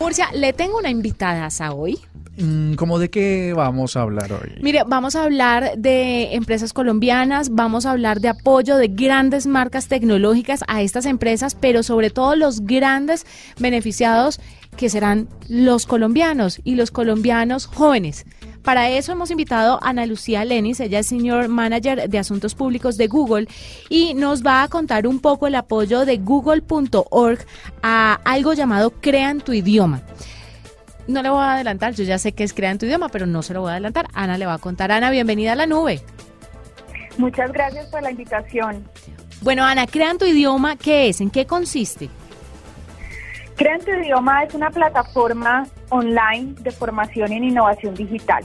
Murcia, le tengo una invitada a hoy. Mm, ¿Cómo de qué vamos a hablar hoy? Mire, vamos a hablar de empresas colombianas, vamos a hablar de apoyo de grandes marcas tecnológicas a estas empresas, pero sobre todo los grandes beneficiados que serán los colombianos y los colombianos jóvenes. Para eso hemos invitado a Ana Lucía Lenis, ella es Senior Manager de Asuntos Públicos de Google y nos va a contar un poco el apoyo de google.org a algo llamado Crean tu idioma. No le voy a adelantar, yo ya sé que es Crean tu idioma, pero no se lo voy a adelantar. Ana le va a contar. Ana, bienvenida a la nube. Muchas gracias por la invitación. Bueno, Ana, Crean tu idioma, ¿qué es? ¿En qué consiste? Crean tu idioma es una plataforma online de formación en innovación digital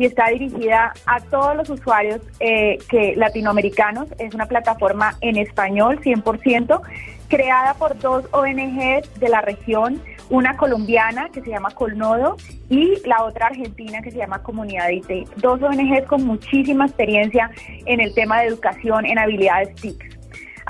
y está dirigida a todos los usuarios eh, que latinoamericanos. Es una plataforma en español 100%, creada por dos ONGs de la región, una colombiana que se llama Colnodo y la otra argentina que se llama Comunidad IT. Dos ONGs con muchísima experiencia en el tema de educación en habilidades TIC.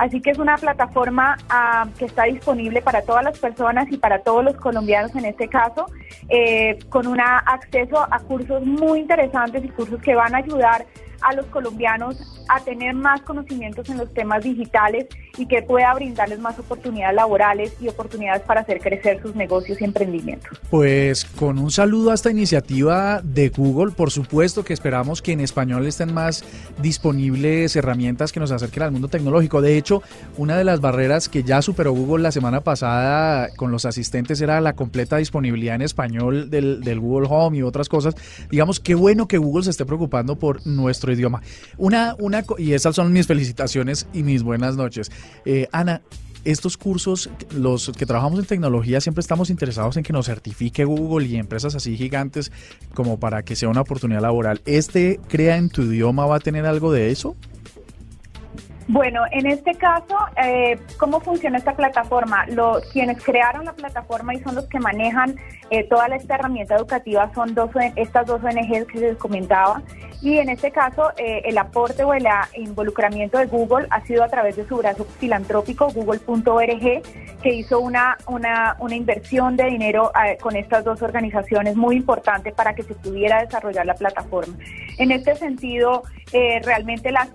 Así que es una plataforma ah, que está disponible para todas las personas y para todos los colombianos en este caso, eh, con un acceso a cursos muy interesantes y cursos que van a ayudar a los colombianos a tener más conocimientos en los temas digitales y que pueda brindarles más oportunidades laborales y oportunidades para hacer crecer sus negocios y emprendimientos. Pues con un saludo a esta iniciativa de Google, por supuesto que esperamos que en español estén más disponibles herramientas que nos acerquen al mundo tecnológico. De hecho, una de las barreras que ya superó Google la semana pasada con los asistentes era la completa disponibilidad en español del, del Google Home y otras cosas. Digamos, qué bueno que Google se esté preocupando por nuestro idioma. Una, una, y esas son mis felicitaciones y mis buenas noches. Eh, Ana, estos cursos, los que trabajamos en tecnología, siempre estamos interesados en que nos certifique Google y empresas así gigantes como para que sea una oportunidad laboral. ¿Este Crea en tu idioma va a tener algo de eso? Bueno, en este caso, eh, ¿cómo funciona esta plataforma? Los, quienes crearon la plataforma y son los que manejan eh, toda esta herramienta educativa son dos, estas dos ONGs que les comentaba. Y en este caso, eh, el aporte o el involucramiento de Google ha sido a través de su brazo filantrópico, google.org, que hizo una, una, una inversión de dinero con estas dos organizaciones muy importante para que se pudiera desarrollar la plataforma. En este sentido, realmente las,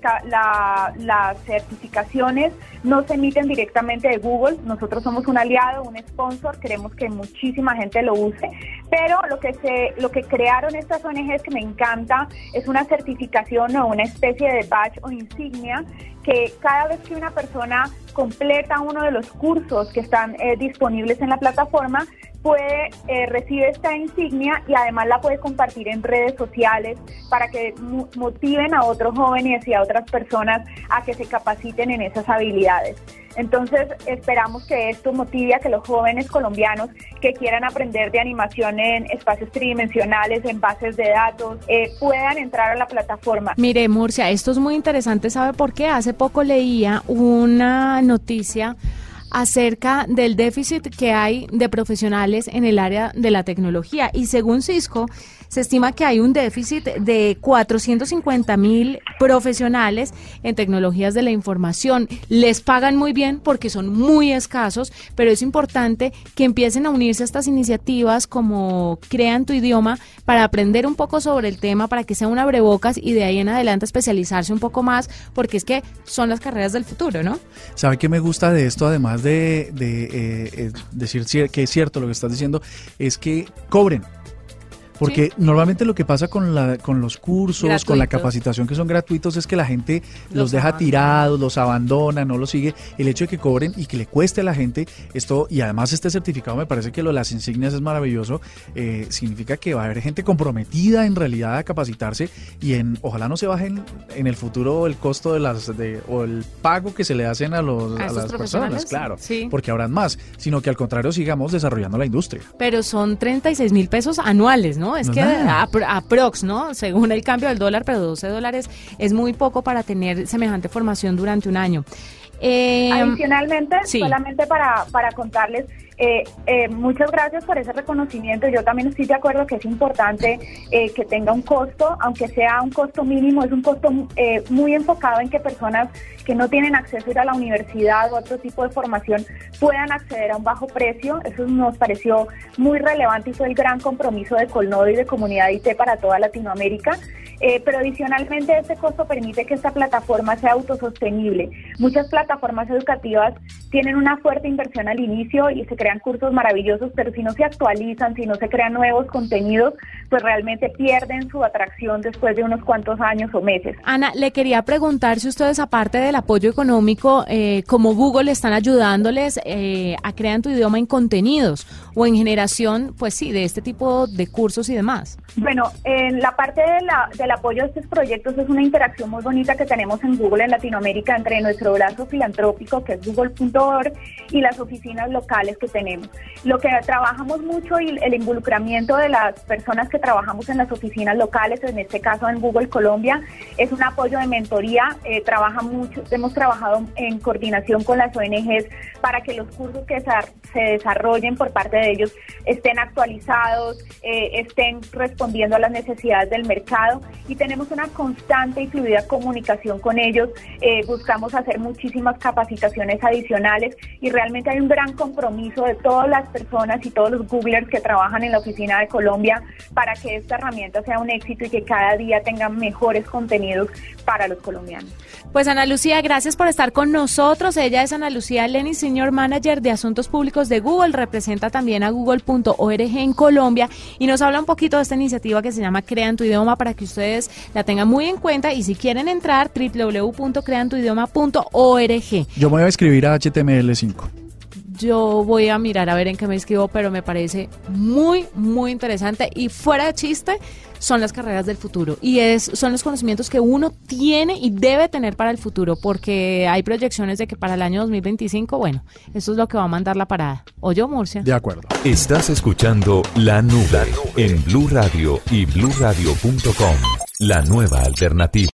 las certificaciones no se emiten directamente de Google. Nosotros somos un aliado, un sponsor, queremos que muchísima gente lo use, pero lo que se lo que crearon estas ONGs que me encanta es una certificación o una especie de badge o insignia que cada vez que una persona completa uno de los cursos que están eh, disponibles en la plataforma, puede eh, recibir esta insignia y además la puede compartir en redes sociales para que motiven a otros jóvenes y a otras personas a que se capaciten en esas habilidades. Entonces esperamos que esto motive a que los jóvenes colombianos que quieran aprender de animación en espacios tridimensionales, en bases de datos, eh, puedan entrar a la plataforma. Mire, Murcia, esto es muy interesante. ¿Sabe por qué? Hace poco leía una noticia acerca del déficit que hay de profesionales en el área de la tecnología. Y según Cisco, se estima que hay un déficit de 450 mil profesionales en tecnologías de la información. Les pagan muy bien porque son muy escasos, pero es importante que empiecen a unirse a estas iniciativas como Crean tu idioma para aprender un poco sobre el tema, para que sea un abrebocas y de ahí en adelante especializarse un poco más, porque es que son las carreras del futuro, ¿no? ¿Sabe qué me gusta de esto, además de, eh, eh, decir que es cierto lo que estás diciendo? Es que cobren Porque normalmente lo que pasa con, la, con los cursos, con la capacitación que son gratuitos es que la gente los, Los deja abandona. tirados, los abandona, no los sigue. El hecho de que cobren y que le cueste a la gente esto y además este certificado me parece que lo de las insignias es maravilloso. eh, significa que va a haber gente comprometida en realidad a capacitarse y en ojalá no se baje en, el futuro el costo de las de, o el pago que se le hacen a, los, ¿A a estos las personas, claro, Sí. porque habrán más, sino que al contrario sigamos desarrollando la industria. Pero son 36 mil pesos anuales, ¿no? Es No que es nada. apro- aprox, ¿no? Según el cambio del dólar, pero 12 dólares es muy poco para tener semejante formación durante un año. Eh, Adicionalmente, sí. solamente para, para contarles, eh, eh, muchas gracias por ese reconocimiento. Yo también estoy de acuerdo que es importante eh, que tenga un costo, aunque sea un costo mínimo, es un costo eh, muy enfocado en que personas que no tienen acceso a ir a la universidad o otro tipo de formación puedan acceder a un bajo precio. Eso nos pareció muy relevante y fue el gran compromiso de Colnodo y de Comunidad IT para toda Latinoamérica. Eh, pero adicionalmente este costo permite que esta plataforma sea autosostenible. Muchas plataformas educativas tienen una fuerte inversión al inicio y se crean cursos maravillosos, pero si no se actualizan, si no se crean nuevos contenidos, pues realmente pierden su atracción después de unos cuantos años o meses. Ana, le quería preguntar si ustedes, aparte del apoyo económico, eh, como Google, están ayudándoles eh, a crear tu idioma en contenidos o en generación, pues sí, de este tipo de cursos y demás. Bueno, en la parte de la- del apoyo a estos proyectos es una interacción muy bonita que tenemos en Google en Latinoamérica entre nuestro brazo filantrópico, que es google.org, y las oficinas locales que tenemos. Lo que trabajamos mucho y el involucramiento de las personas que trabajamos en las oficinas locales, en este caso en Google Colombia, es un apoyo de mentoría. Eh, trabaja mucho, hemos trabajado en coordinación con las ONGs para que los cursos que se desarrollen por parte de ellos estén actualizados, eh, estén respondiendo a las necesidades del mercado y tenemos una constante y fluida comunicación con ellos. Eh, buscamos hacer muchísimas capacitaciones adicionales y realmente hay un gran compromiso de todas las personas y todos los Googlers que trabajan en la oficina de Colombia para que esta herramienta sea un éxito y que cada día tenga mejores contenidos para los colombianos. Pues Ana Lucía, gracias por estar con nosotros. Ella es Ana Lucía Lenny, Senior Manager de Asuntos Públicos de Google, representa también a google.org en Colombia y nos habla un poquito de esta iniciativa que se llama Crean tu idioma para que ustedes la tengan muy en cuenta y si quieren entrar, www.creantuidioma.org. Yo me voy a escribir a HTML5. Yo voy a mirar a ver en qué me inscribo, pero me parece muy, muy interesante. Y fuera de chiste, son las carreras del futuro. Y es, son los conocimientos que uno tiene y debe tener para el futuro, porque hay proyecciones de que para el año 2025, bueno, eso es lo que va a mandar la parada. ¿O yo, Murcia? De acuerdo. Estás escuchando La Nube en Blue Radio y bluradio.com. La nueva alternativa.